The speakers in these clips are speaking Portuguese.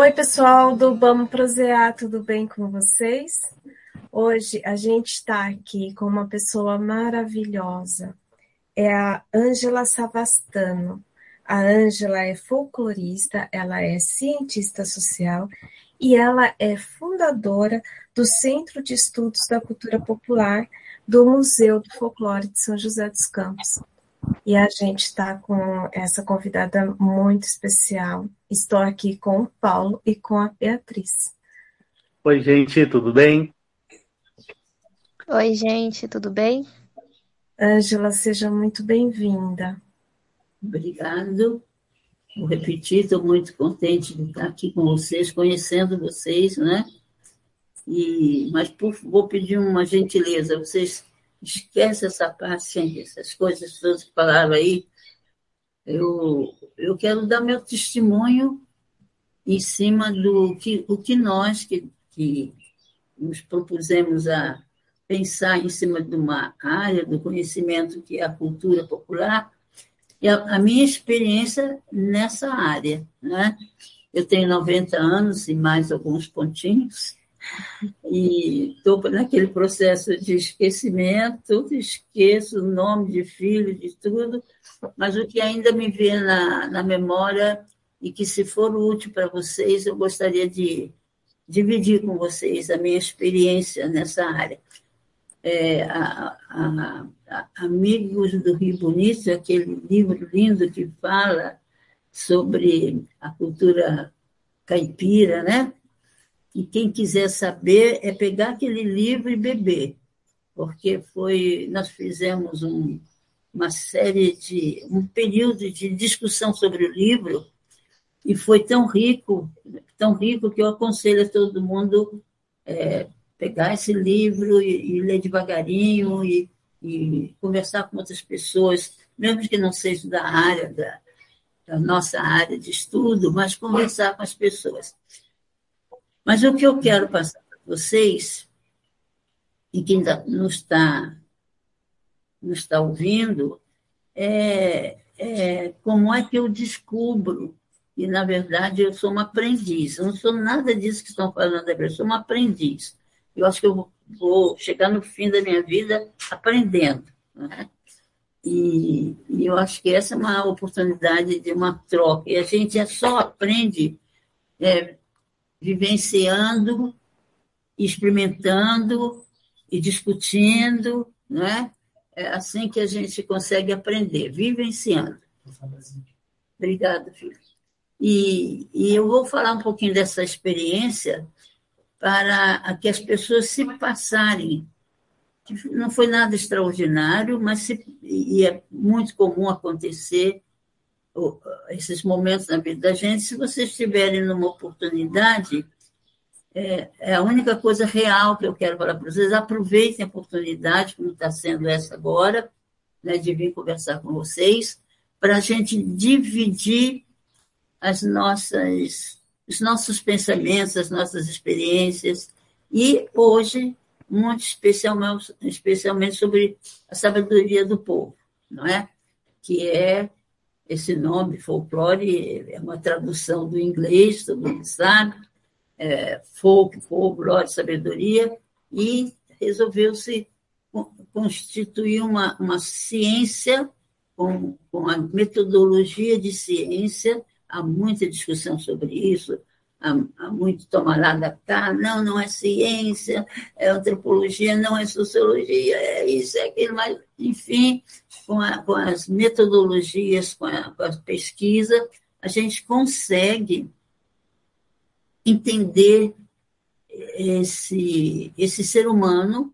Oi, pessoal do Vamos Prosear, tudo bem com vocês? Hoje a gente está aqui com uma pessoa maravilhosa. É a Ângela Savastano. A Ângela é folclorista, ela é cientista social e ela é fundadora do Centro de Estudos da Cultura Popular do Museu do Folclore de São José dos Campos. E a gente está com essa convidada muito especial. Estou aqui com o Paulo e com a Beatriz. Oi, gente, tudo bem? Oi, gente, tudo bem? Ângela, seja muito bem-vinda. Obrigado. Vou repetir, estou muito contente de estar aqui com vocês, conhecendo vocês, né? E, mas por, vou pedir uma gentileza, vocês esquece essa parte, essas coisas todas que falaram aí. Eu, eu quero dar meu testemunho em cima do que, o que nós que, que nos propusemos a pensar em cima de uma área do conhecimento que é a cultura popular e a, a minha experiência nessa área. Né? Eu tenho 90 anos e mais alguns pontinhos, e estou naquele processo de esquecimento, esqueço o nome de filho, de tudo, mas o que ainda me vê na, na memória e que, se for útil para vocês, eu gostaria de dividir com vocês a minha experiência nessa área. É, a, a, a, Amigos do Rio Bonito, aquele livro lindo que fala sobre a cultura caipira, né? E quem quiser saber é pegar aquele livro e beber, porque foi nós fizemos um, uma série de um período de discussão sobre o livro e foi tão rico, tão rico que eu aconselho a todo mundo é, pegar esse livro e, e ler devagarinho e, e, conversar com outras pessoas, mesmo que não seja da área da, da nossa área de estudo, mas conversar com as pessoas. Mas o que eu quero passar para vocês, e quem não está, não está ouvindo, é, é como é que eu descubro e, na verdade, eu sou uma aprendiz. Eu não sou nada disso que estão falando, eu sou uma aprendiz. Eu acho que eu vou chegar no fim da minha vida aprendendo. Né? E, e, eu acho que essa é uma oportunidade de uma troca. E a gente só aprende é, vivenciando, experimentando e discutindo, não é? É assim que a gente consegue aprender, vivenciando. Obrigada, filho. E, e eu vou falar um pouquinho dessa experiência para que as pessoas se passarem. Não foi nada extraordinário, mas se, e é muito comum acontecer esses momentos na vida da gente, se vocês estiverem numa oportunidade, é, é, a única coisa real que eu quero falar para vocês, aproveitem a oportunidade, como está sendo essa agora, né, de vir conversar com vocês, para a gente dividir as nossas, os nossos pensamentos, as nossas experiências, e hoje, muito especialmente, especialmente sobre a sabedoria do povo, não é? Que é esse nome, folclore, é uma tradução do inglês, todo mundo sabe, é, folk, folclore, sabedoria, e resolveu-se constituir uma, uma ciência com, com a metodologia de ciência, há muita discussão sobre isso, há, há muito tomar lá da cá, não, não é ciência, é antropologia, não é sociologia, é isso, é aquilo, mas, enfim, com, a, com as metodologias, com a, com a pesquisa, a gente consegue entender esse, esse ser humano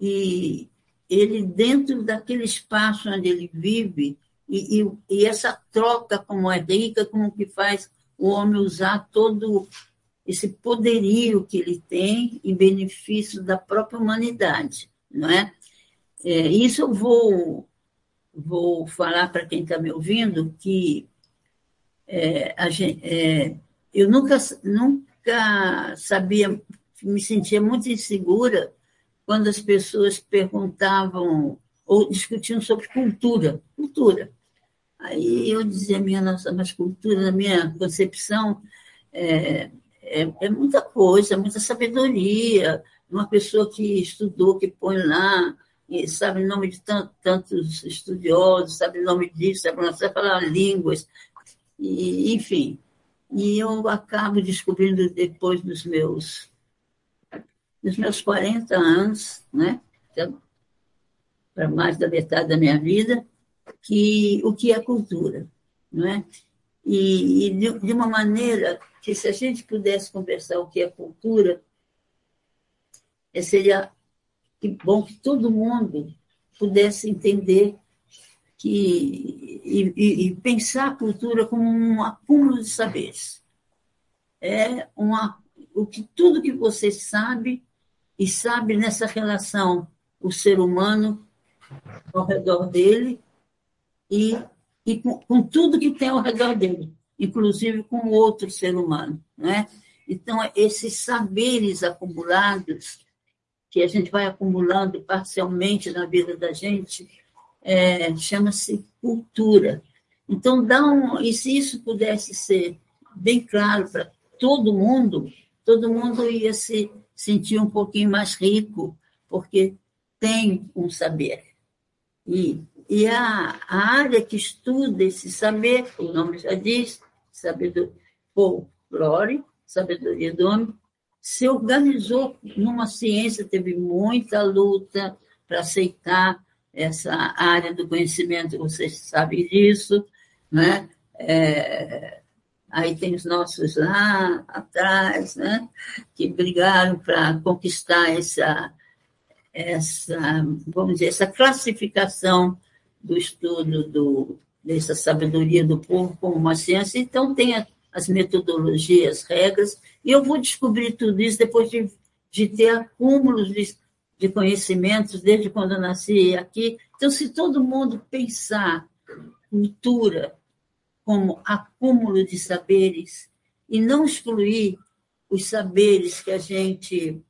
e ele dentro daquele espaço onde ele vive e, e, e, essa troca como é rica, como que faz o homem usar todo esse poderio que ele tem em benefício da própria humanidade, não é? É, isso eu vou, vou falar para quem está me ouvindo que é, gente, é, eu nunca, nunca sabia, me sentia muito insegura quando as pessoas perguntavam ou discutiam sobre cultura. Cultura. Aí eu dizia, minha nossa, mas cultura, na minha concepção, é, é, é muita coisa, muita sabedoria. Uma pessoa que estudou, que põe lá, sabe o nome de tantos estudiosos, sabe o nome disso, sabe, sabe falar línguas, e, enfim. E eu acabo descobrindo depois dos meus dos meus 40 anos, né? para mais da metade da minha vida, que o que é cultura, não é? E, e de, de, uma maneira que se a gente pudesse conversar o que é cultura, é, seria que bom que todo mundo pudesse entender que e, e, e pensar a cultura como um acúmulo de saberes. É uma, o que tudo que você sabe e sabe nessa relação o ser humano ao redor dele e, e com, com, tudo que tem ao redor dele, inclusive com outro ser humano. Né? Então, esses saberes acumulados, que a gente vai acumulando parcialmente na vida da gente, é, chama-se cultura. Então, dá um, e se isso pudesse ser bem claro para todo mundo, todo mundo ia se sentir um pouquinho mais rico, porque tem um saber. E, e a, a área que estuda esse saber, o nome já diz, sabedoria, folclore, sabedoria do homem, se organizou numa ciência, teve muita luta para aceitar essa área do conhecimento, vocês sabem disso, né? É, aí tem os nossos lá atrás, né? que brigaram para conquistar essa, essa, vamos dizer, essa classificação do estudo do, dessa sabedoria do povo como uma ciência. Então, tem as metodologias, regras, e eu vou descobrir tudo isso depois de, de ter acúmulos de, de conhecimentos desde quando eu nasci aqui. Então, se todo mundo pensar cultura como acúmulo de saberes e não excluir os saberes que a gente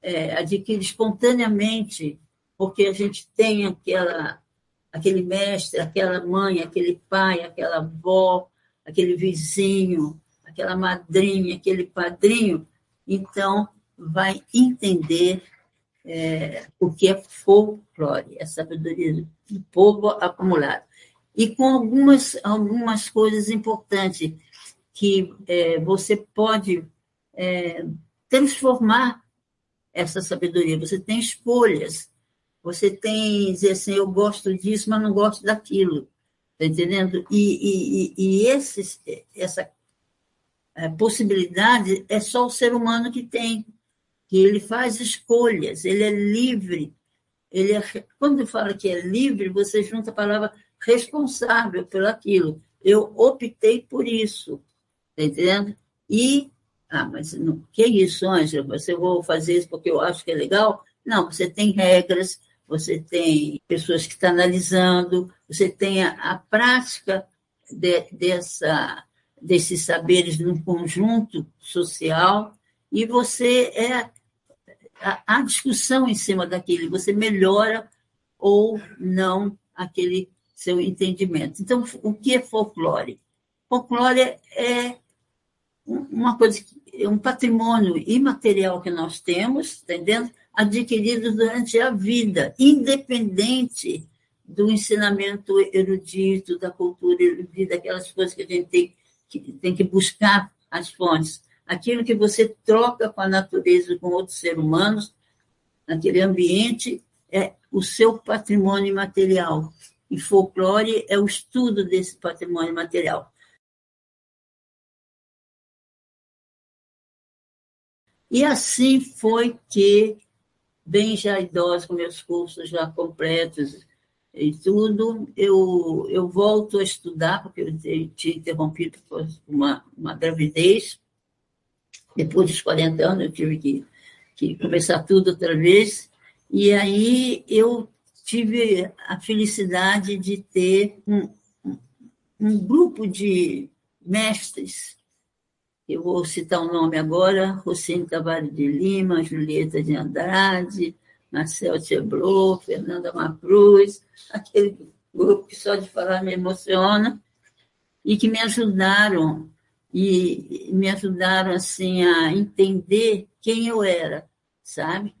é, adquire espontaneamente, porque a gente tem aquela, aquele mestre, aquela mãe, aquele pai, aquela avó, aquele vizinho, aquela madrinha, aquele padrinho, então vai entender é, o que é folclore, a sabedoria do povo acumulado. E com algumas, algumas coisas importantes que é, você pode é, transformar essa sabedoria. Você tem escolhas. Você tem dizer assim, eu gosto disso, mas não gosto daquilo. Está entendendo? E, e, e esses, essa é, possibilidade é só o ser humano que tem, que ele faz escolhas, ele é livre. Ele é, quando fala que é livre, você junta a palavra responsável por aquilo. Eu optei por isso, está entendendo? E ah, mas não, que isso, Ângela? Você vou fazer isso porque eu acho que é legal? Não, você tem regras, você tem pessoas que estão analisando, você tem a, prática de, dessa, desses saberes num conjunto social e você é a, a discussão em cima daquele, você melhora ou não aquele seu entendimento. Então, o que é folclore? Folclore é uma coisa, um patrimônio imaterial que nós temos, entendendo? Adquirido durante a vida, independente do ensinamento erudito, da cultura erudita, aquelas coisas que a gente tem que, tem que buscar as fontes. Aquilo que você troca com a natureza, com outros seres humanos, naquele ambiente, é o seu patrimônio material. E folclore é o estudo desse patrimônio material. E assim foi que, bem já idosa, com meus cursos já completos e tudo, eu, eu volto a estudar, porque eu tinha interrompido por uma, uma gravidez. Depois dos 40 anos, eu tive que, que começar tudo outra vez. E aí eu tive a felicidade de ter um, um grupo de mestres eu vou citar o um nome agora, Rocine Tavares de Lima, Julieta de Andrade, Marcel Cheblot, Fernanda Macruz, aquele grupo que só de falar me emociona, e que me ajudaram e me ajudaram assim a entender quem eu era, sabe?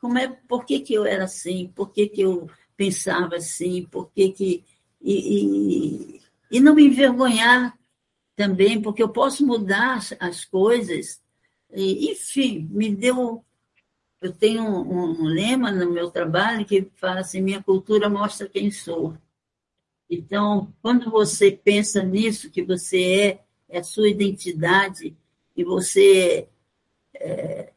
Como é, por que, que eu era assim? Por que, que eu pensava assim? Por que que e, e, e não me envergonhar também, porque eu posso mudar as coisas. E, enfim, me deu. Eu tenho um, um lema no meu trabalho que fala assim: minha cultura mostra quem sou. Então, quando você pensa nisso, que você é, é sua identidade, e você é,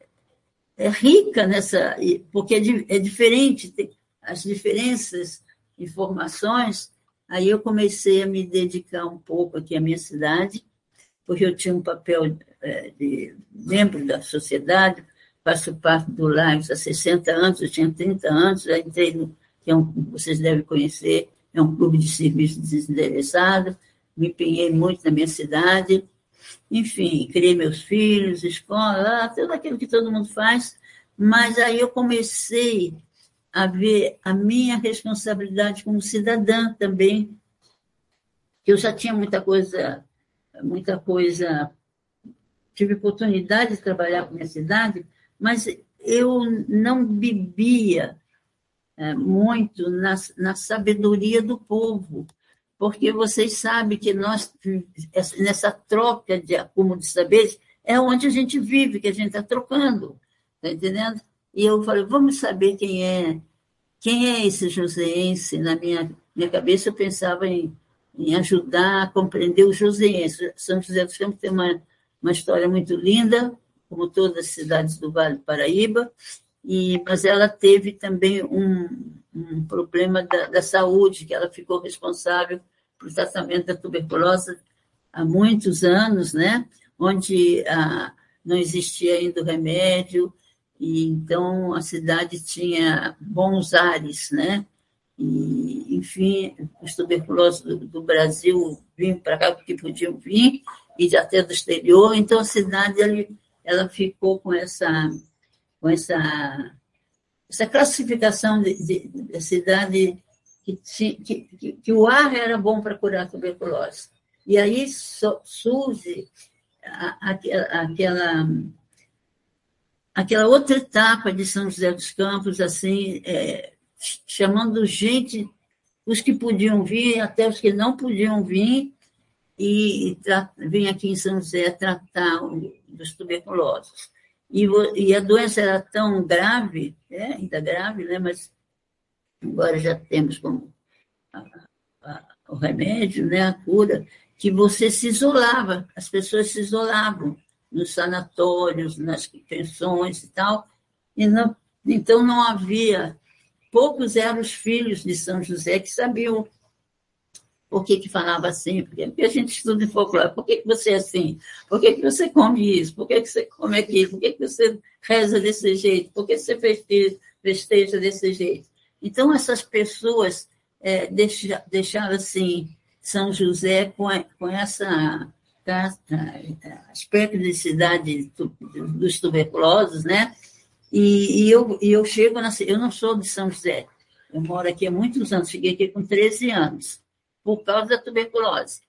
é rica nessa. Porque é, é diferente, as diferenças, informações, aí eu comecei a me dedicar um pouco aqui à minha cidade, porque eu tinha um papel é, de membro da sociedade, faço parte do Lives há 60 anos, eu tinha 30 anos, já entrei no, que é um, vocês devem conhecer, é um clube de serviço desinteressado, me empenhei muito na minha cidade, enfim, criei meus filhos, escola, tudo aquilo que todo mundo faz, mas aí eu comecei a ver a minha responsabilidade como cidadã também, eu já tinha muita coisa, muita coisa, tive oportunidade de trabalhar com a minha cidade, mas eu não bebia é, muito na, na sabedoria do povo, porque vocês sabem que nós, nessa troca de acúmulo de saberes, é onde a gente vive, que a gente está trocando, está entendendo? E eu falei, vamos saber quem é, quem é esse joseense? Na minha, minha cabeça eu pensava em, em ajudar a compreender o joseense. São José dos Campos tem uma, uma história muito linda, como todas as cidades do Vale do Paraíba, e, mas ela teve também um, um problema da, da, saúde, que ela ficou responsável pelo tratamento da tuberculose há muitos anos, né? onde ah, não existia ainda o remédio, e então a cidade tinha bons ares, né? E, enfim, os tuberculosos do, do Brasil vinham para cá porque podiam vir, e até do exterior, então a cidade ela, ela ficou com essa com essa, essa classificação de, de, de cidade que, que, que, que, o ar era bom para curar a tuberculose. E aí so, surge a, a, aquela, aquela outra etapa de São José dos Campos, assim, é, chamando gente, os que podiam vir, até os que não podiam vir, e, e aqui em São José tratar dos tuberculosos. E, e a doença era tão grave, né, ainda grave, né, mas agora já temos como a, a, o remédio, né, a cura, que você se isolava, as pessoas se isolavam nos sanatórios, nas pensões e tal, e não, então não havia, poucos eram os filhos de São José que sabiam por que, que falava assim? Porque a gente estuda em folclore. Por que, que você é assim? Por que, que você come isso? Por que, que você come aquilo? Por que, que você reza desse jeito? Por que você festeja, festeja desse jeito? Então, essas pessoas é, deixa, deixaram assim, São José com, com essa aspecto de cidade dos tuberculosos, né? E, e, eu, e eu chego, na, eu não sou de São José, eu moro aqui há muitos anos, cheguei aqui com 13 anos por causa da tuberculose.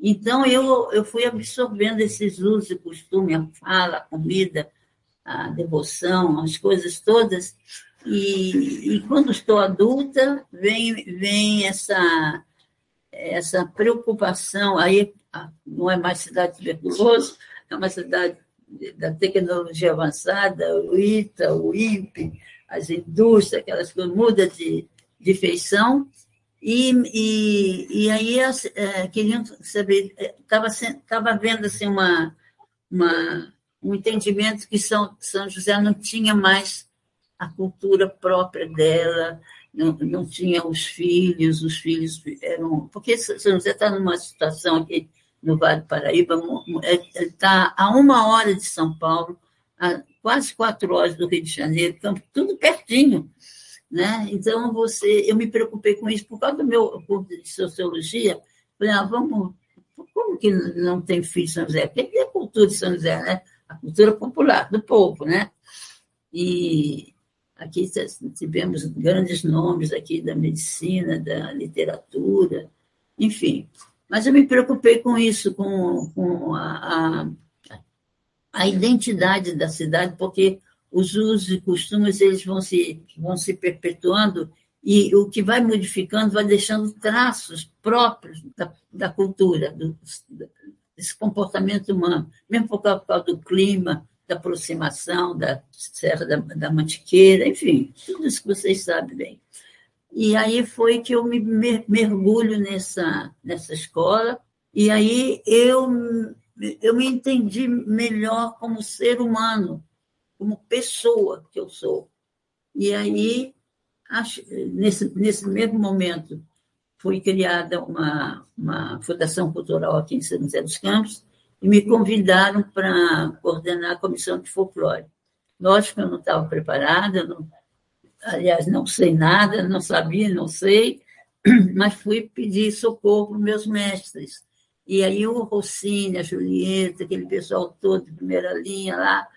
Então, eu, eu fui absorvendo esses usos e costumes, a fala, a comida, a devoção, as coisas todas. E, e quando estou adulta, vem, vem essa, essa preocupação. Aí não é mais cidade tuberculoso, é uma cidade da tecnologia avançada, o ITA, o INPE, as indústrias, aquelas coisas, muda de, de feição. E, e, e aí é, queriam saber, estava é, vendo assim, uma, uma, um entendimento que São, São José não tinha mais a cultura própria dela, não, não tinha os filhos, os filhos eram. Porque São José está numa situação aqui no Vale do Paraíba, está a uma hora de São Paulo, a quase quatro horas do Rio de Janeiro, tudo pertinho. Né? Então, você, eu me preocupei com isso por causa do meu curso de sociologia. Falei, ah, vamos, como que não tem filho de São José? Porque é a cultura de São José, né? A cultura popular, do povo, né? E aqui tivemos grandes nomes aqui da medicina, da literatura, enfim. Mas eu me preocupei com isso, com, com a, a, a identidade da cidade, porque os usos e costumes eles vão se, vão se perpetuando e o que vai modificando vai deixando traços próprios da, da cultura, do, desse comportamento humano, mesmo por causa do clima, da aproximação da Serra da, da Mantiqueira, enfim, tudo isso que vocês sabem bem. E aí foi que eu me mergulho nessa, nessa escola, e aí eu, eu me entendi melhor como ser humano, como pessoa que eu sou. E aí, nesse, nesse mesmo momento, foi criada uma, uma fundação cultural aqui em São José dos Campos, e me convidaram para coordenar a comissão de folclore. Lógico que eu não estava preparada, não, aliás, não sei nada, não sabia, não sei, mas fui pedir socorro para meus mestres. E aí o Rossini, a Julieta, aquele pessoal todo de primeira linha lá,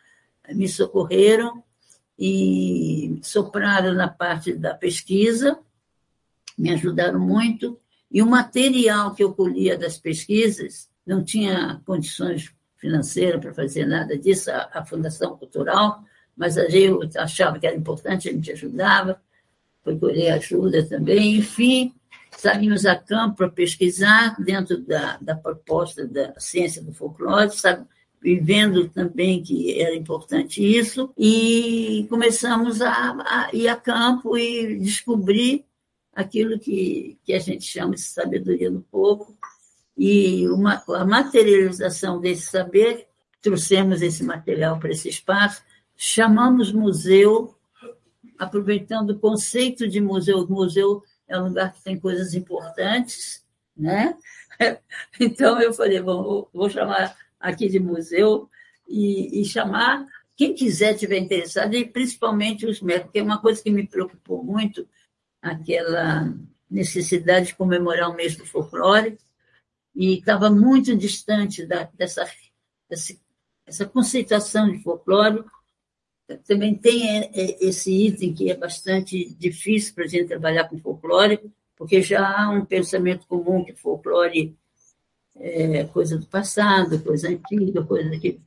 me socorreram e sopraram na parte da pesquisa, me ajudaram muito. E o material que eu colhia das pesquisas, não tinha condições financeiras para fazer nada disso, a, a Fundação Cultural, mas eu achava que era importante, a gente ajudava, procurei ajuda também, enfim, saímos a campo para pesquisar dentro da, da proposta da ciência do folclore, sabe, vivendo também que era importante isso, e começamos a, a ir a campo e descobrir aquilo que, que a gente chama de sabedoria do povo, e uma, a materialização desse saber, trouxemos esse material para esse espaço, chamamos museu, aproveitando o conceito de museu. O museu é um lugar que tem coisas importantes, né? Então eu falei, bom, vou chamar aqui de museu e, e chamar quem quiser tiver interessado, e principalmente os médicos, que é uma coisa que me preocupou muito, aquela necessidade de comemorar o mês do folclore, e estava muito distante da, dessa, dessa, essa conceituação de folclore. Também tem é, é, esse item que é bastante difícil para a gente trabalhar com folclore, porque já há um pensamento comum que folclore é coisa do passado, coisa antiga, coisa que.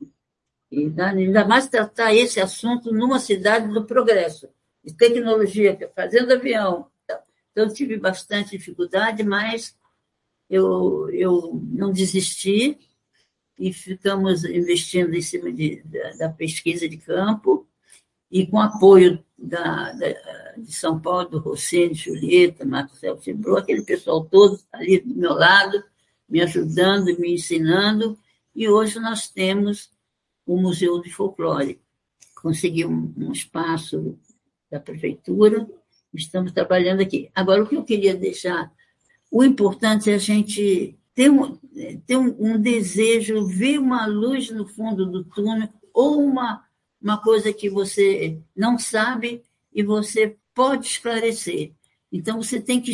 E ainda mais tratar esse assunto numa cidade do progresso, de tecnologia, fazendo avião. Então, tive bastante dificuldade, mas eu, eu não desisti e ficamos investindo em cima de, da, da pesquisa de campo e com apoio da, da, de São Paulo, do Rossini, Julieta, Marcelo Fibrou, aquele pessoal todo ali do meu lado, me ajudando, me ensinando, e hoje nós temos o Museu de Folclore. Consegui um, um espaço da prefeitura, estamos trabalhando aqui. Agora, o que eu queria deixar o importante é a gente ter um, ter um, um desejo, ver uma luz no fundo do túnel ou uma, uma coisa que você não sabe e você pode esclarecer. Então, você tem que,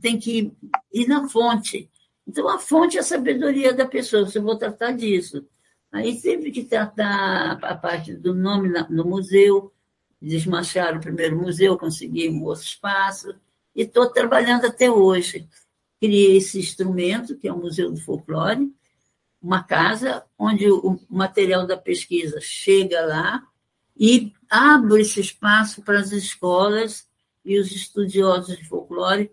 tem que ir na fonte. Então, a fonte é a sabedoria da pessoa, você vou tratar disso. Aí teve que tratar a parte do nome no museu, desmancharam o primeiro museu, consegui um outro espaço, e estou trabalhando até hoje criei esse instrumento, que é o Museu do Folclore, uma casa onde o material da pesquisa chega lá e abre esse espaço para as escolas e os estudiosos de folclore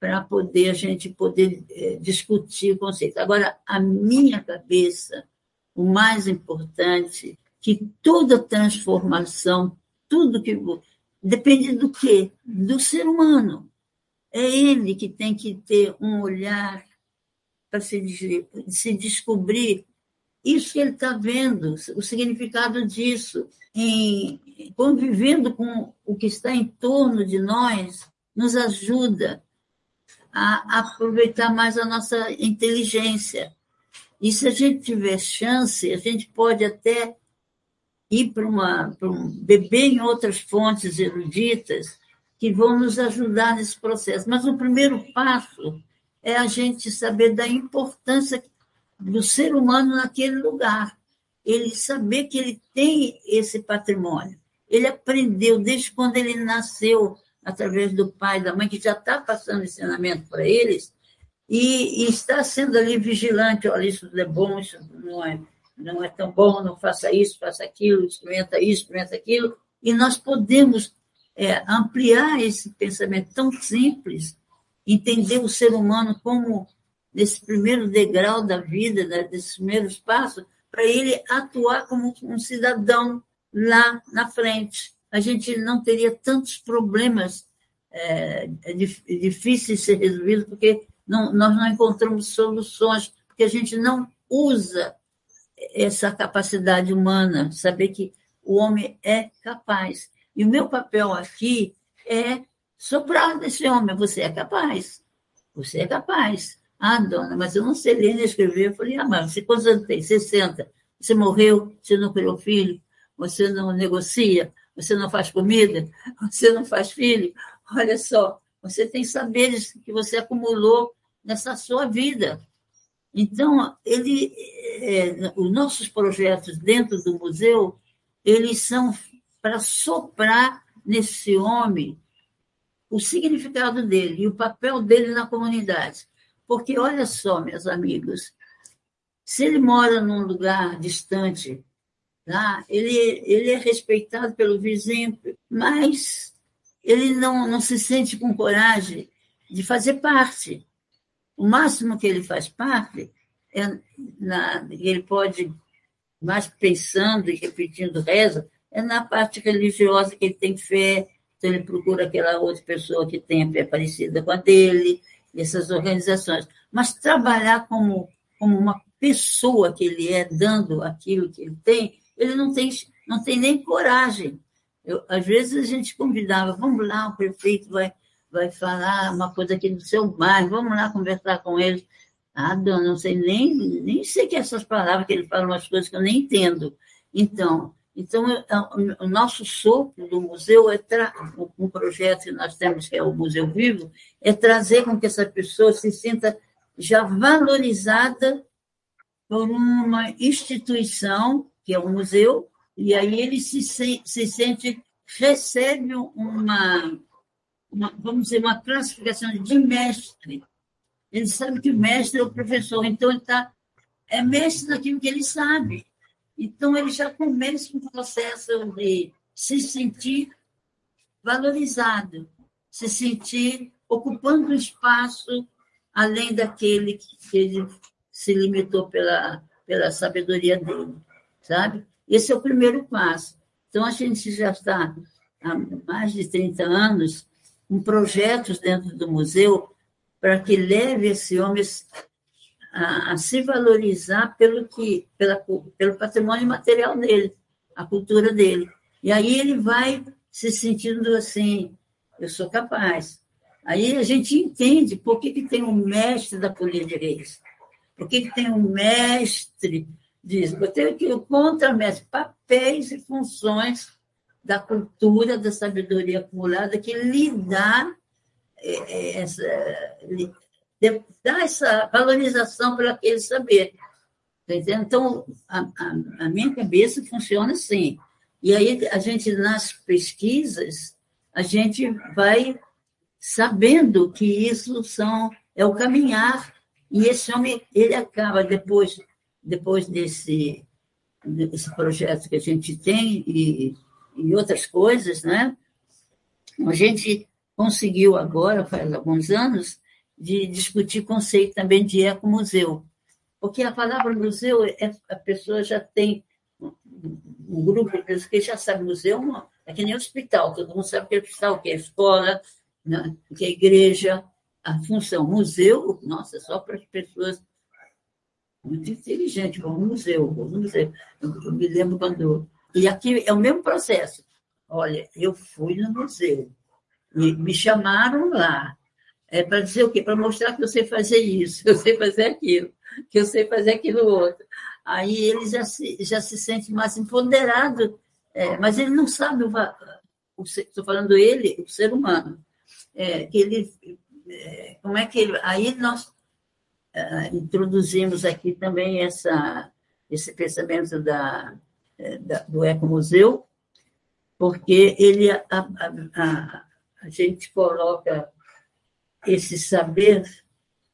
para poder a gente poder é, discutir o conceito. Agora, a minha cabeça, o mais importante, que toda transformação, tudo que depende do quê? Do ser humano. É ele que tem que ter um olhar para se, se descobrir isso que ele está vendo, o significado disso, em convivendo com o que está em torno de nós, nos ajuda a aproveitar mais a nossa inteligência. E se a gente tiver chance, a gente pode até ir para uma, para um beber em outras fontes eruditas que vão nos ajudar nesse processo. Mas o primeiro passo é a gente saber da importância do ser humano naquele lugar. Ele saber que ele tem esse patrimônio. Ele aprendeu desde quando ele nasceu, através do pai da mãe, que já está passando ensinamento para eles, e, e está sendo ali vigilante, olha, isso é bom, isso não é, não é tão bom, não faça isso, faça aquilo, experimenta isso, experimenta aquilo, e nós podemos é, ampliar esse pensamento tão simples, entender o ser humano como nesse primeiro degrau da vida, né, desses primeiros passos, para ele atuar como um cidadão lá na frente. A gente não teria tantos problemas é, é difíceis de ser resolvidos, porque não, nós não encontramos soluções, porque a gente não usa essa capacidade humana, saber que o homem é capaz. E o meu papel aqui é soprar desse homem. Você é capaz. Você é capaz. Ah, dona, mas eu não sei ler nem escrever. Eu falei, ah, mas você quantos anos tem? 60. Você morreu, você não criou filho, você não negocia, você não faz comida, você não faz filho. Olha só, você tem saberes que você acumulou nessa sua vida. Então, ele, é, os nossos projetos dentro do museu, eles são para soprar nesse homem o significado dele e o papel dele na comunidade. Porque, olha só, meus amigos, se ele mora num lugar distante, tá? ele, ele é respeitado pelo vizinho, mas ele não, não se sente com coragem de fazer parte. O máximo que ele faz parte é na, ele pode, mais pensando e repetindo reza, é na parte religiosa que ele tem fé, então ele procura aquela outra pessoa que tenha fé parecida com a dele, essas organizações. Mas trabalhar como, como uma pessoa que ele é, dando aquilo que ele tem, ele não tem, não tem nem coragem. Eu, às vezes a gente convidava, vamos lá, o prefeito vai, vai falar uma coisa aqui do seu bairro, vamos lá conversar com ele. Ah, dona, não sei nem, nem sei que essas palavras que ele fala, umas coisas que eu nem entendo. Então, então, o nosso sopro do museu é tra... um projeto que nós temos, que é o Museu Vivo, é trazer com que essa pessoa se sinta já valorizada por uma instituição, que é o museu, e aí ele se, se sente, recebe uma, uma, vamos dizer, uma classificação de mestre. Ele sabe que o mestre é o professor, então ele tá, é mestre daquilo que ele sabe. Então, ele já começa um processo de se sentir valorizado, se sentir ocupando um espaço além daquele que ele se limitou pela, pela sabedoria dele, sabe? Esse é o primeiro passo. Então, a gente já está há mais de 30 anos com projetos dentro do museu para que leve esse homem a, a se valorizar pelo, que, pela, pelo patrimônio material dele, a cultura dele. E aí ele vai se sentindo assim, eu sou capaz. Aí a gente entende por que, que tem um mestre da política de reis, por que, que tem um mestre disso, eu tenho que o contramestre, papéis e funções da cultura, da sabedoria acumulada que lhe dá é, é, essa, dar essa valorização para aquele saber. Tá então, a, a, a, minha cabeça funciona assim. E aí, a gente, nas pesquisas, a gente vai sabendo que isso são, é o caminhar. E esse homem, ele acaba, depois, depois desse, desse projeto que a gente tem e, e outras coisas, né? A gente conseguiu agora, faz alguns anos, de discutir conceito também de ecomuseu. Porque a palavra museu, é, a pessoa já tem um grupo de pessoas que já sabe museu, é que nem hospital, todo mundo sabe que é hospital, que é escola, né? que é igreja, a função museu, nossa, só para as pessoas muito inteligentes, como museu, como museu. Eu, eu me lembro quando. E aqui é o mesmo processo. Olha, eu fui no museu, e me chamaram lá, é para dizer o quê? Para mostrar que eu sei fazer isso, que eu sei fazer aquilo, que eu sei fazer aquilo outro. Aí ele já se, já se sente mais empoderado, é, mas ele não sabe estou falando ele, o ser humano, é, que ele, é, como é que ele, aí nós é, introduzimos aqui também essa, esse pensamento da, é, da do ecomuseu, porque ele, a, a, a, a gente coloca esse saber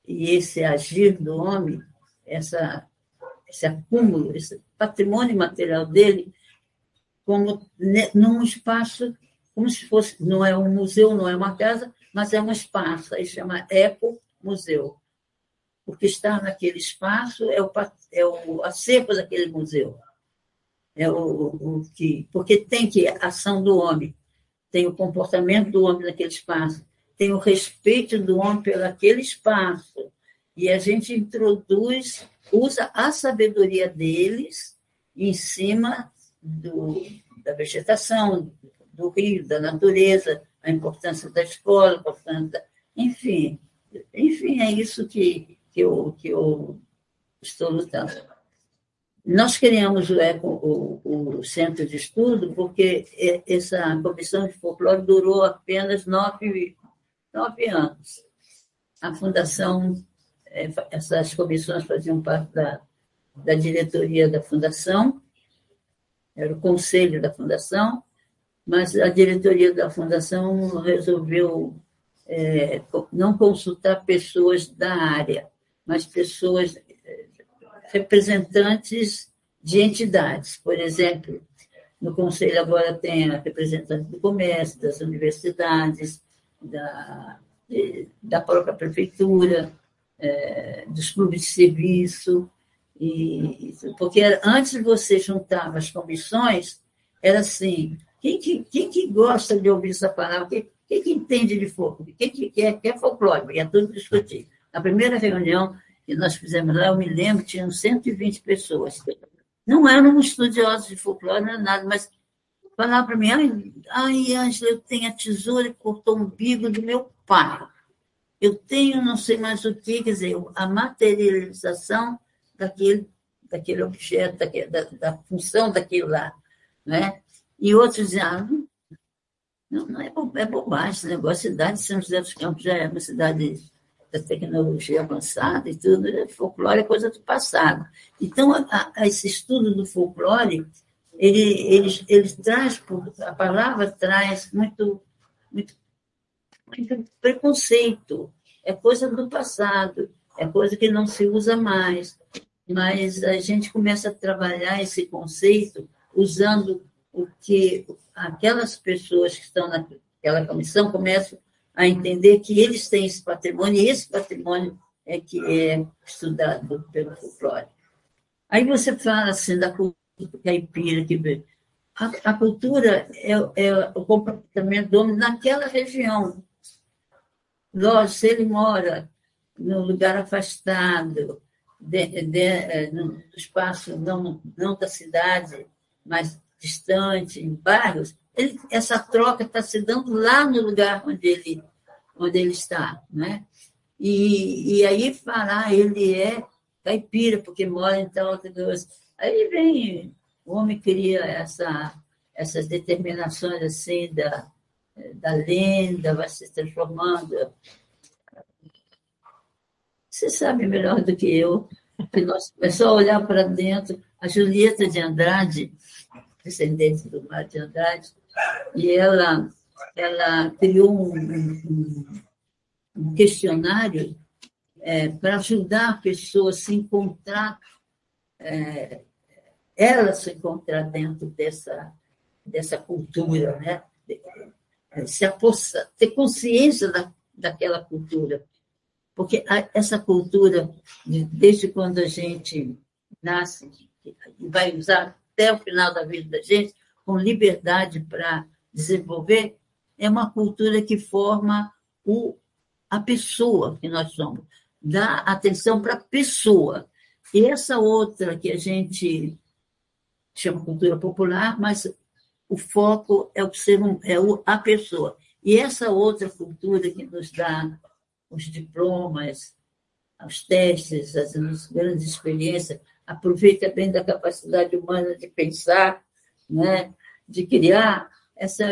e esse agir do homem, essa, esse acúmulo, esse patrimônio material dele, como num espaço, como se fosse, não é um museu, não é uma casa, mas é um espaço, aí chama Eco-Museu. O que está naquele espaço é o, é o acervo daquele museu. É o, o que, porque tem que a ação do homem, tem o comportamento do homem naquele espaço, tem o respeito do homem pelaquele espaço. E a gente introduz, usa a sabedoria deles em cima do, da vegetação, do rio, da natureza, a importância da escola, a importância, enfim, enfim, é isso que, que, eu, que eu estou lutando. Nós criamos o, o, o, Centro de Estudo porque essa comissão de folclore durou apenas nove, nove anos. A fundação, é, essas comissões faziam parte da, da diretoria da fundação, era o conselho da fundação, mas a diretoria da fundação resolveu é, não consultar pessoas da área, mas pessoas é, representantes de entidades. Por exemplo, no conselho agora tem a representante do comércio, das universidades, da, da própria prefeitura, é, dos clubes de serviço, e, porque antes você juntava as comissões, era assim, quem que, quem que gosta de ouvir essa palavra? Quem, quem que entende de folclore? Quem que quer, quer folclore? Ia tudo discutir. Na primeira reunião que nós fizemos lá, eu me lembro, tinham 120 pessoas. Não eram estudiosos de folclore, não nada, mas falavam para mim, ai, ai, Ângela, eu tenho a tesoura que cortou o umbigo do meu pai. Eu tenho não sei mais o que, quer dizer, a materialização daquele, daquele objeto, daquele, da, da função daquilo lá. Né? E outros dizem, ah, não, não é, bo é bobagem esse negócio. A cidade de São José dos Campos já é uma cidade da tecnologia avançada e tudo, é folclore é coisa do passado. Então, a, a esse estudo do folclore, ele, ele, ele traz, a palavra traz muito, muito, muito preconceito, é coisa do passado, é coisa que não se usa mais. Mas a gente começa a trabalhar esse conceito usando o que aquelas pessoas que estão naquela comissão começam a entender que eles têm esse patrimônio, e esse patrimônio é que é estudado pelo folclore. Aí você fala assim da cultura caipira, que a, a cultura é, é, o comportamento do homem naquela região. Lógico, se ele mora num lugar afastado, de, de, eh, no espaço não, não da cidade, mas distante, em bairros, ele, essa troca está se dando lá no lugar onde ele, onde ele está. Né? E, e aí falar, ele é caipira, porque mora em tal coisa. Aí vem, o homem cria essa, essas determinações assim da, da lenda, vai se transformando. Você sabe melhor do que eu, que nós é só olhar para dentro. A Julieta de Andrade, descendente do Mar de Andrade, e ela, ela criou um, um, questionário é, para ajudar a pessoa a se encontrar, é, ela se encontrar dentro dessa, dessa cultura, né? se apossar, ter consciência da, daquela cultura. Porque a, essa cultura, desde quando a gente nasce, vai usar até o final da vida da gente, com liberdade para desenvolver, é uma cultura que forma o, a pessoa que nós somos. Dá atenção para a pessoa. E essa outra que a gente chama cultura popular, mas o foco é o ser é a pessoa. E essa outra cultura que nos dá os diplomas, os testes, as grandes experiências, aproveita bem da capacidade humana de pensar, né? de criar, essa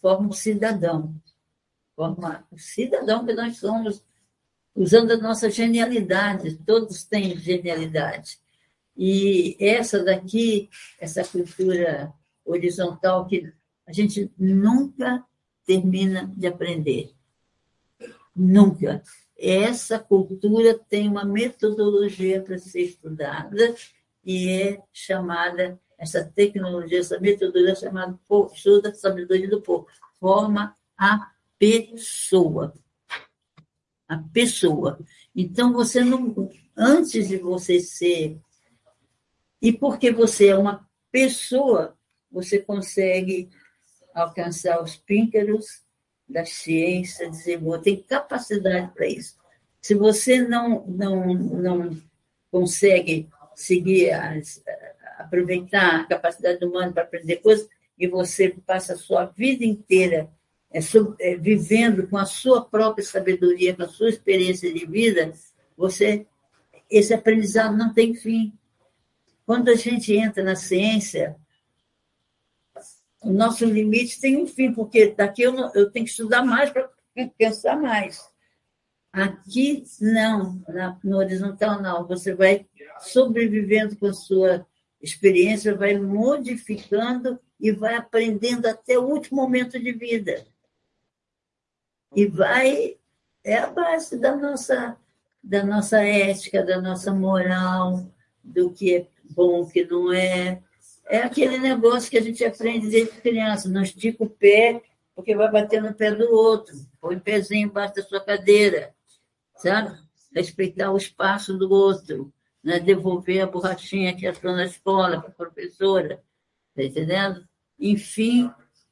forma o cidadão. Forma o cidadão que nós somos, usando a nossa genialidade, todos têm genialidade. E essa daqui, essa cultura horizontal que a gente nunca termina de aprender. Nunca. essa cultura tem uma metodologia para ser estudada e é chamada, essa tecnologia, essa metodologia chamada estudo da sabedoria do povo, forma a pessoa. A pessoa. Então, você não, antes de você ser, e porque você é uma pessoa, você consegue alcançar os píncaros da ciência, desenvolver, tem capacidade para isso. Se você não, não, não consegue seguir, as, aproveitar a capacidade humana para aprender coisas, e você passa a sua vida inteira é, é, vivendo com a sua própria sabedoria, com a sua experiência de vida, você esse aprendizado não tem fim. Quando a gente entra na ciência, o nosso limite tem um fim, porque daqui eu, não, eu tenho que estudar mais para pensar mais. Aqui, não, na, no horizontal, não. Você vai sobrevivendo com a sua experiência, vai modificando e vai aprendendo até o último momento de vida. E vai. É a base da nossa, da nossa ética, da nossa moral, do que é bom, o que não é. É aquele negócio que a gente aprende desde criança: não estica o pé, porque vai bater no pé do outro. Põe o pezinho embaixo da sua cadeira, sabe? Respeitar o espaço do outro, né? devolver a borrachinha que achou na escola para a professora, está entendendo? Enfim,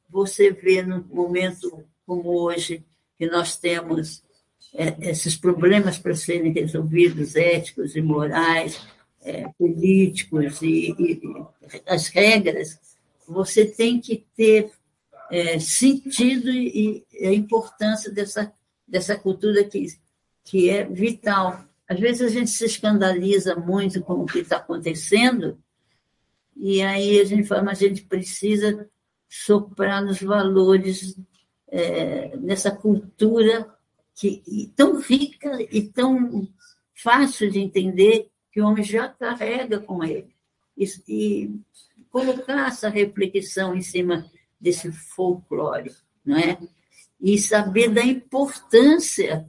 você vê num momento como hoje, que nós temos é, esses problemas para serem resolvidos, éticos e morais, é, políticos e, e, as regras, você tem que ter é, sentido e, e, a importância dessa, dessa cultura que, que é vital. Às vezes a gente se escandaliza muito com o que está acontecendo, e aí a gente fala, mas a gente precisa soprar nos valores, é, nessa cultura que, tão rica e tão fácil de entender que o homem já carrega com ele. E, e colocar essa reflexão em cima desse folclore, não é? E saber da importância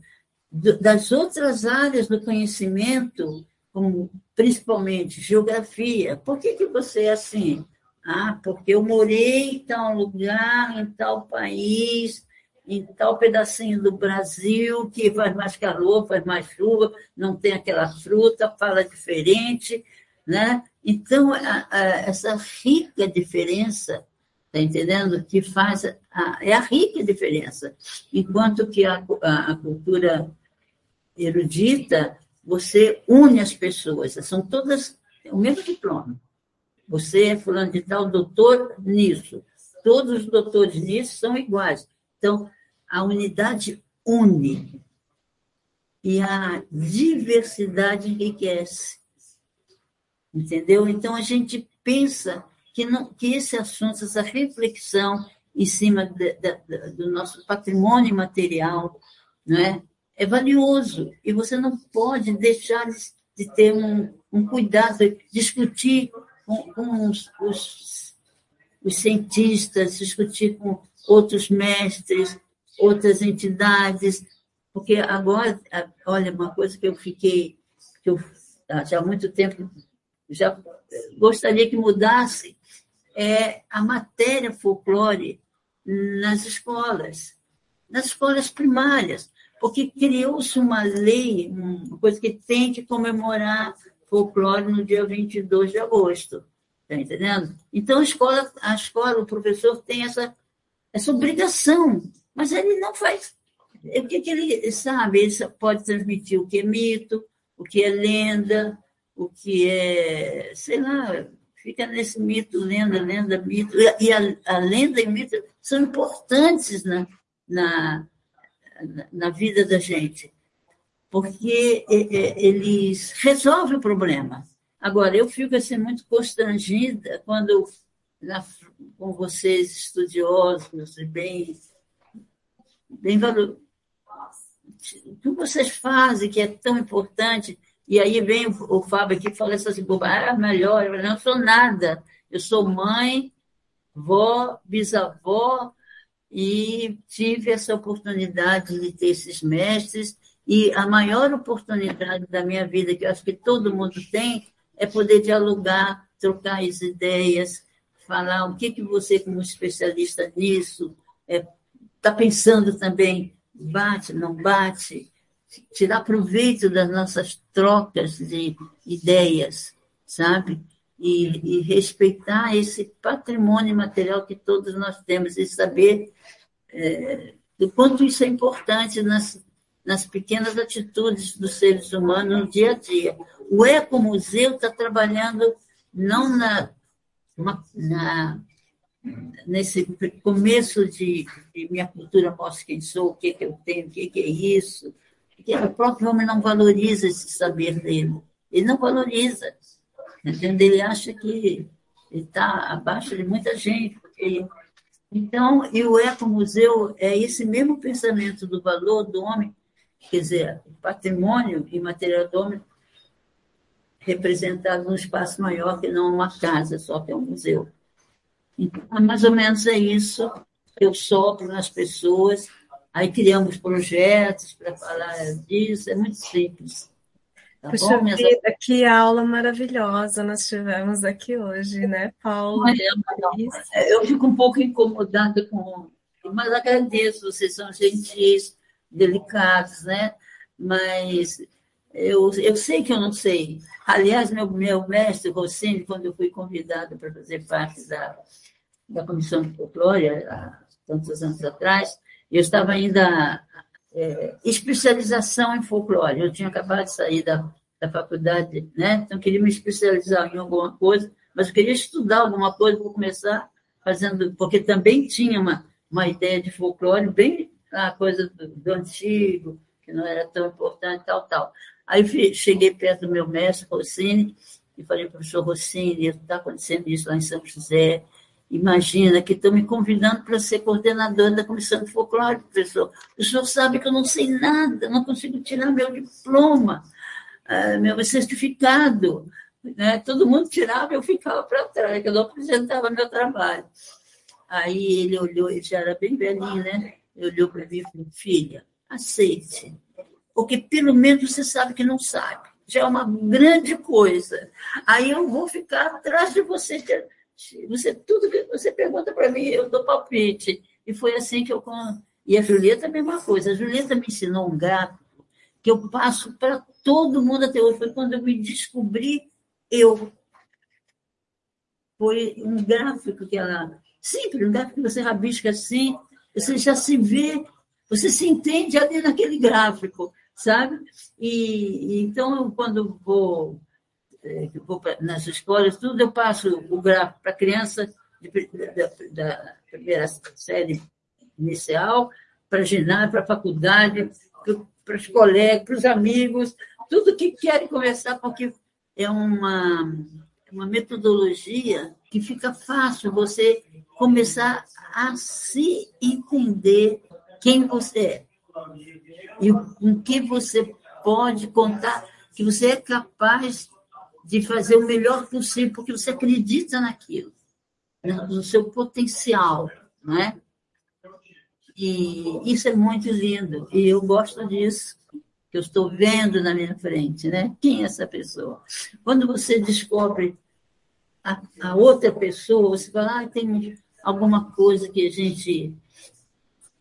das outras áreas do conhecimento, como principalmente geografia. Por que, que você é assim? Ah, porque eu morei em tal lugar, em tal país, em tal pedacinho do Brasil que faz mais calor, faz mais chuva, não tem aquela fruta, fala diferente, né? Então, a, a, essa rica diferença, tá entendendo? Que faz a, é a rica diferença. Enquanto que a, a, cultura erudita, você une as pessoas, são todas o mesmo diploma. Você é fulano de tal, doutor nisso. Todos os doutores nisso são iguais. Então, a unidade une e a diversidade enriquece. Entendeu? Então, a gente pensa que, não, que esse assunto, essa reflexão em cima de, de, do nosso patrimônio material, não é? é valioso e você não pode deixar de, ter um, um cuidado, discutir com, com os, os, os cientistas, discutir com outros mestres, outras entidades, porque agora, olha, uma coisa que eu fiquei, que eu já há muito tempo já gostaria que mudasse, é a matéria folclore nas escolas, nas escolas primárias, porque criou-se uma lei, uma coisa que tem que comemorar folclore no dia 22 de agosto. Está entendendo? Então, a escola, a escola, o professor tem essa, essa obrigação mas ele não faz. O que, que ele sabe? Ele pode transmitir o que é mito, o que é lenda, o que é, sei lá, fica nesse mito, lenda, lenda, mito. E a, a lenda e mito são importantes na, na, na vida da gente, porque eles resolvem o problema. Agora, eu fico assim, muito constrangida quando, na, com vocês, estudiosos e bem bem valor. O que vocês fazem que é tão importante? E aí vem o, Fábio aqui e fala essas bobagens, ah, melhor, eu não sou nada. Eu sou mãe, vó, bisavó, e tive essa oportunidade de ter esses mestres. E a maior oportunidade da minha vida, que eu acho que todo mundo tem, é poder dialogar, trocar as ideias, falar o que, que você, como especialista nisso, está é, tá pensando também, bate, não bate, tirar proveito das nossas trocas de ideias, sabe? E, e, respeitar esse patrimônio material que todos nós temos e saber é, do quanto isso é importante nas, nas pequenas atitudes dos seres humanos no dia a dia. O Ecomuseu está trabalhando não na, na, nesse começo de, de, minha cultura mostra quem sou, o que, que eu tenho, o que, que é isso, porque o próprio homem não valoriza esse saber dele. Ele não valoriza. Entende? Ele acha que ele está abaixo de muita gente. Porque... Então, e o Ecomuseu é esse mesmo pensamento do valor do homem, quer dizer, patrimônio imaterial do homem representado num espaço maior que não uma casa, só que é um museu. Então, mais ou menos é isso eu sopro nas pessoas. Aí criamos projetos para falar disso, é muito simples. Tá Puxa bom, vida, que aula maravilhosa nós tivemos aqui hoje, né, Paulo? É, eu fico um pouco incomodada com. Mas agradeço, vocês são gentis, delicados, né? Mas eu, eu sei que eu não sei. Aliás, meu, meu mestre Rossini, quando eu fui convidada para fazer parte da, da Comissão de Folclore, há tantos anos atrás, eu estava ainda é, especialização em folclore. Eu tinha acabado de sair da, da faculdade, né? então queria me especializar em alguma coisa, mas eu queria estudar alguma coisa, vou começar fazendo, porque também tinha uma, uma ideia de folclore, bem a coisa do, do antigo, que não era tão importante, tal, tal. Aí cheguei perto do meu mestre, Rossini, e falei, professor Rossini, está acontecendo isso lá em São José, Imagina que estão me convidando para ser coordenadora da comissão de folclore, professor. O senhor sabe que eu não sei nada, não consigo tirar meu diploma, ah, meu certificado. Né? Todo mundo tirava, eu ficava para trás, que eu não apresentava meu trabalho. Aí ele olhou, ele já era bem velhinho, né? Ele olhou para mim e falou: Filha, aceite, porque pelo menos você sabe que não sabe. Já é uma grande coisa. Aí eu vou ficar atrás de você você, tudo que você pergunta para mim, eu dou palpite. E foi assim que eu. E a Julieta, a mesma coisa. A Julieta me ensinou um gráfico que eu passo para todo mundo até hoje. Foi quando eu me descobri eu. Foi um gráfico que ela. Simples, um gráfico que você rabisca assim, você já se vê, você se entende ali naquele gráfico, sabe? E então, quando vou que vou nas escolas, tudo eu passo o gráfico para a criança de, da, da, primeira série inicial, para ginásio, para a faculdade, para os colegas, para os amigos, tudo que querem conversar, porque é uma, uma metodologia que fica fácil você começar a se entender quem você é e com que você pode contar, que você é capaz de fazer o melhor possível, porque você acredita naquilo, no seu potencial, né? E isso é muito lindo, e eu gosto disso, que eu estou vendo na minha frente, né? Quem é essa pessoa? Quando você descobre a, a outra pessoa, você fala, ah, tem alguma coisa que a gente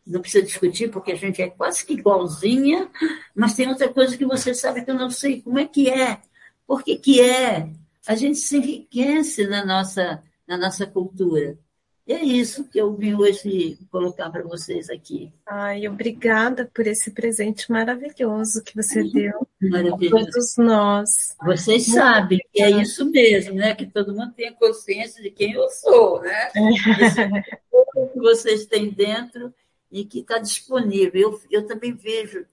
não precisa discutir, porque a gente é quase que igualzinha, mas tem outra coisa que você sabe que eu não sei como é que é porque que é, a gente se enriquece na nossa, na nossa cultura. E é isso que eu vim hoje colocar para vocês aqui. Ai, obrigada por esse presente maravilhoso que você deu a todos nós. Vocês Muito sabem que é isso mesmo, né? Que todo mundo tenha consciência de quem eu sou, né? É. que vocês têm dentro e que está disponível. Eu, eu também vejo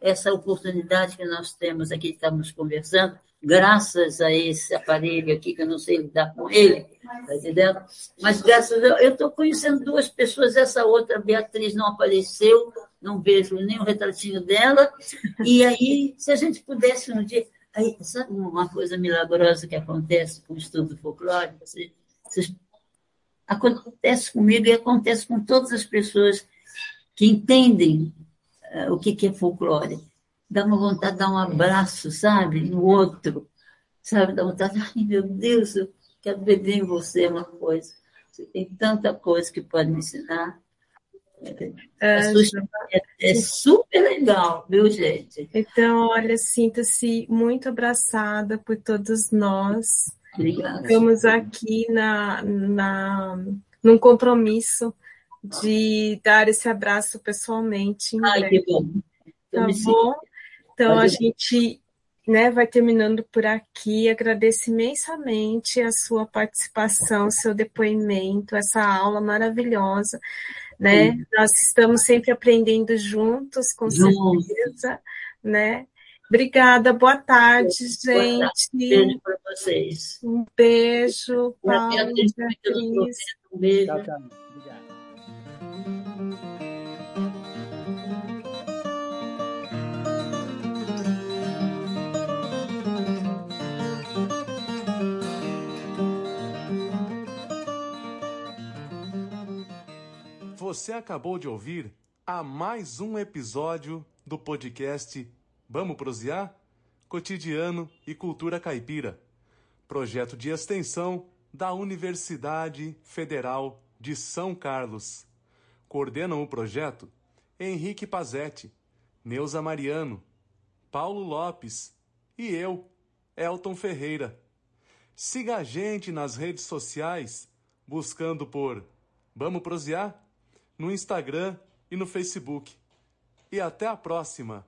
essa oportunidade que nós temos aqui, estamos conversando, graças a esse aparelho aqui, que eu não sei lidar com ele, tá entendendo? Mas graças a eu estou conhecendo duas pessoas, essa outra, Beatriz, não apareceu, não vejo o retratinho dela, e aí, se a gente pudesse um dia... Aí, sabe uma coisa milagrosa que acontece com o estudo folclórico? Acontece comigo e acontece com todas as pessoas que entendem uh, o que, que é folclore dá uma vontade de dar um abraço, sabe, no outro, sabe, dá vontade, ai meu Deus, eu quero beber em você uma coisa. Você tem tanta coisa que pode me ensinar. É, é, é, super legal, viu, gente? Então, olha, sinta-se muito abraçada por todos nós. Obrigada. Estamos aqui na, na, num compromisso de dar esse abraço pessoalmente. Ai, que bom. Tá bom? Então, a gente né, vai terminando por aqui. Agradeço imensamente a sua participação, seu depoimento, essa aula maravilhosa. Né? Nós estamos sempre aprendendo juntos, com juntos. certeza. Né? Obrigada, boa tarde, gente. Boa tarde. Beijo para vocês. Um beijo, Paulo. Um beijo. Tchau, tchau. Você acabou de ouvir a mais um episódio do podcast Vamos Prosear? Cotidiano e Cultura Caipira, projeto de extensão da Universidade Federal de São Carlos. Coordenam o projeto Henrique Pazetti, Neuza Mariano, Paulo Lopes e eu, Elton Ferreira. Siga a gente nas redes sociais buscando por Vamos Prosear? No Instagram e no Facebook. E até a próxima!